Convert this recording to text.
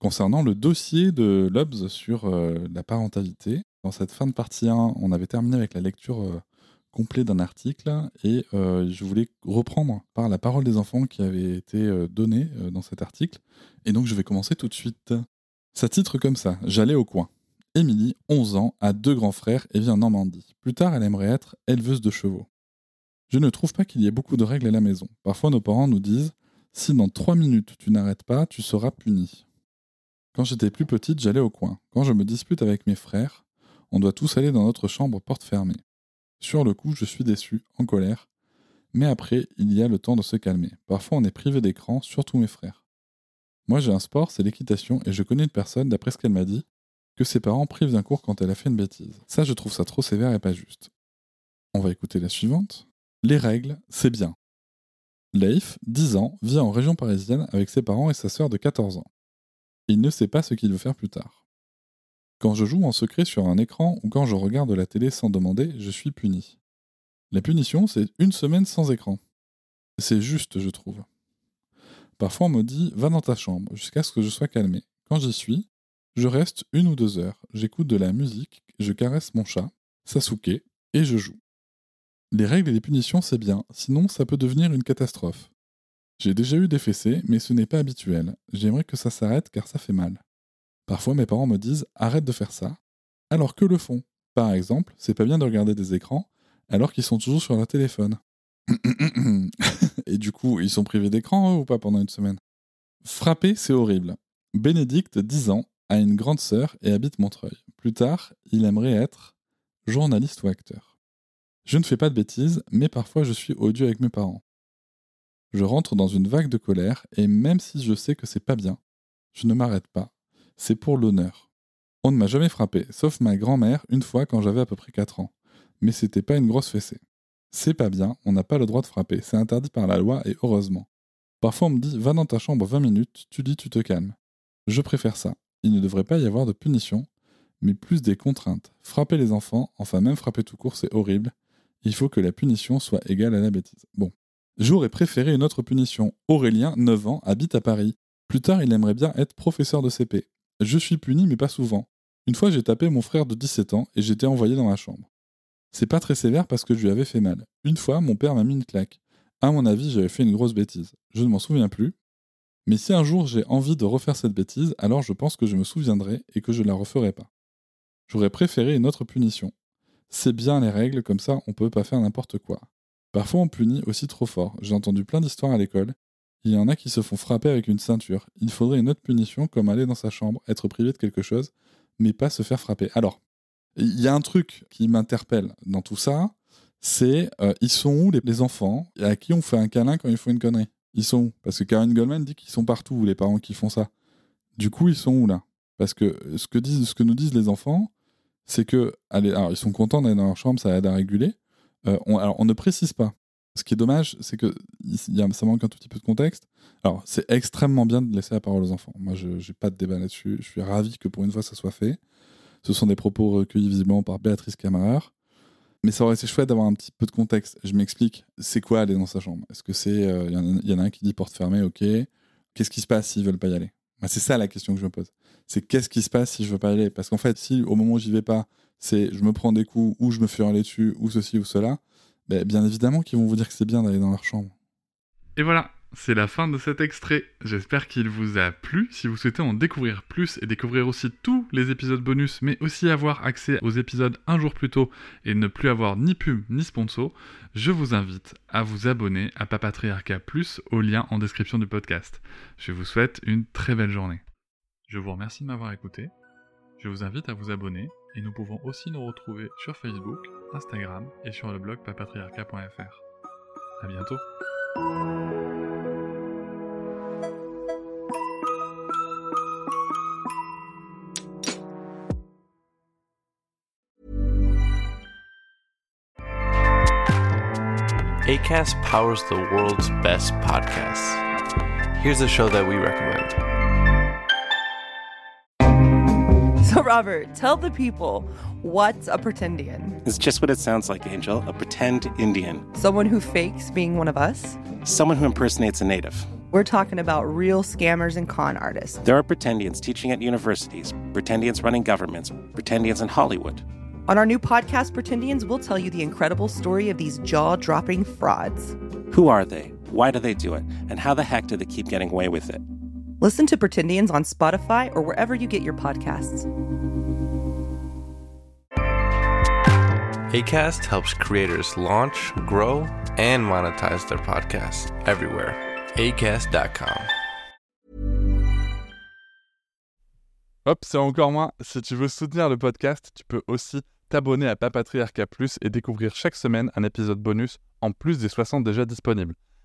concernant le dossier de l'OBS sur euh, la parentalité. Dans cette fin de partie 1, on avait terminé avec la lecture euh, complète d'un article et euh, je voulais reprendre par la parole des enfants qui avait été donnée dans cet article. Et donc je vais commencer tout de suite. Ça titre comme ça J'allais au coin. Émilie, 11 ans, a deux grands frères et vit en Normandie. Plus tard, elle aimerait être éleveuse de chevaux. Je ne trouve pas qu'il y ait beaucoup de règles à la maison. Parfois, nos parents nous disent Si dans trois minutes tu n'arrêtes pas, tu seras puni. Quand j'étais plus petite, j'allais au coin. Quand je me dispute avec mes frères, on doit tous aller dans notre chambre porte fermée. Sur le coup, je suis déçu, en colère. Mais après, il y a le temps de se calmer. Parfois, on est privé d'écran, surtout mes frères. Moi, j'ai un sport, c'est l'équitation, et je connais une personne, d'après ce qu'elle m'a dit, que ses parents privent d'un cours quand elle a fait une bêtise. Ça, je trouve ça trop sévère et pas juste. On va écouter la suivante. Les règles, c'est bien. Leif, 10 ans, vit en région parisienne avec ses parents et sa sœur de 14 ans. Il ne sait pas ce qu'il veut faire plus tard. Quand je joue en secret sur un écran ou quand je regarde la télé sans demander, je suis puni. La punition, c'est une semaine sans écran. C'est juste, je trouve. Parfois, on me dit va dans ta chambre jusqu'à ce que je sois calmé. Quand j'y suis, je reste une ou deux heures, j'écoute de la musique, je caresse mon chat, Sasuke, et je joue. Les règles et les punitions, c'est bien, sinon ça peut devenir une catastrophe. J'ai déjà eu des fessées, mais ce n'est pas habituel. J'aimerais que ça s'arrête car ça fait mal. Parfois mes parents me disent arrête de faire ça, alors que le font. Par exemple, c'est pas bien de regarder des écrans alors qu'ils sont toujours sur leur téléphone. Et du coup, ils sont privés d'écran ou pas pendant une semaine Frapper, c'est horrible. Bénédicte, 10 ans, a une grande sœur et habite Montreuil. Plus tard, il aimerait être journaliste ou acteur. Je ne fais pas de bêtises, mais parfois je suis odieux avec mes parents. Je rentre dans une vague de colère et même si je sais que c'est pas bien, je ne m'arrête pas. C'est pour l'honneur. On ne m'a jamais frappé, sauf ma grand-mère une fois quand j'avais à peu près 4 ans. Mais c'était pas une grosse fessée. C'est pas bien, on n'a pas le droit de frapper, c'est interdit par la loi et heureusement. Parfois on me dit va dans ta chambre 20 minutes, tu dis tu te calmes. Je préfère ça. Il ne devrait pas y avoir de punition, mais plus des contraintes. Frapper les enfants, enfin même frapper tout court, c'est horrible. Il faut que la punition soit égale à la bêtise. Bon, J'aurais préféré une autre punition. Aurélien, 9 ans, habite à Paris. Plus tard, il aimerait bien être professeur de CP. Je suis puni, mais pas souvent. Une fois, j'ai tapé mon frère de 17 ans et j'étais envoyé dans la chambre. C'est pas très sévère parce que je lui avais fait mal. Une fois, mon père m'a mis une claque. À mon avis, j'avais fait une grosse bêtise. Je ne m'en souviens plus. Mais si un jour j'ai envie de refaire cette bêtise, alors je pense que je me souviendrai et que je la referai pas. J'aurais préféré une autre punition. C'est bien les règles, comme ça on peut pas faire n'importe quoi. Parfois on punit aussi trop fort. J'ai entendu plein d'histoires à l'école. Il y en a qui se font frapper avec une ceinture. Il faudrait une autre punition comme aller dans sa chambre, être privé de quelque chose, mais pas se faire frapper. Alors, il y a un truc qui m'interpelle dans tout ça, c'est euh, ils sont où les, enfants? À qui on fait un câlin quand ils font une connerie? Ils sont où? Parce que Karen Goldman dit qu'ils sont partout, les parents qui font ça. Du coup, ils sont où là? Parce que ce que, disent, ce que nous disent les enfants, c'est que, allez, alors ils sont contents d'aller dans leur chambre, ça aide à réguler, euh, on, alors, on ne précise pas. Ce qui est dommage, c'est que y a, ça manque un tout petit peu de contexte. Alors, c'est extrêmement bien de laisser la parole aux enfants. Moi, je n'ai pas de débat là-dessus. Je suis ravi que pour une fois, ça soit fait. Ce sont des propos recueillis visiblement par Béatrice Kammerer. Mais ça aurait été chouette d'avoir un petit peu de contexte. Je m'explique. C'est quoi aller dans sa chambre? Est-ce que c'est. Il y, en a un qui dit porte fermée, ok. Qu'est-ce qui se passe s'ils veulent pas y aller? C'est ça la question que je me pose. C'est qu'est-ce qui se passe si je veux pas y aller? Parce qu'en fait, si au moment où j'y vais pas, c'est je me prends des coups ou je me fais hurler dessus ou ceci ou cela, ben, bien évidemment qu'ils vont vous dire que c'est bien d'aller dans leur chambre. Et voilà, c'est la fin de cet extrait. J'espère qu'il vous a plu. Si vous souhaitez en découvrir plus et découvrir aussi tous les épisodes bonus, mais aussi avoir accès aux épisodes un jour plus tôt et ne plus avoir ni pub ni sponsor, je vous invite à vous abonner à Papatriarca Plus au lien en description du podcast. Je vous souhaite une très belle journée. Je vous remercie de m'avoir écouté. Je vous invite à vous abonner et nous pouvons aussi nous retrouver sur Facebook, Instagram et sur le blog papatriarca.fr. A bientôt ACAST powers the world's best podcasts. Here's a show that we recommend. Robert, tell the people what's a pretendian? It's just what it sounds like, Angel a pretend Indian. Someone who fakes being one of us? Someone who impersonates a native. We're talking about real scammers and con artists. There are pretendians teaching at universities, pretendians running governments, pretendians in Hollywood. On our new podcast, Pretendians, we'll tell you the incredible story of these jaw dropping frauds. Who are they? Why do they do it? And how the heck do they keep getting away with it? Listen to Pretendians on Spotify or wherever you get your podcasts. ACAST helps creators launch, grow, and monetize their podcasts everywhere. ACAST.com. Hop, c'est encore moins. Si tu veux soutenir le podcast, tu peux aussi t'abonner à Papatriarca Plus et découvrir chaque semaine un épisode bonus en plus des 60 déjà disponibles.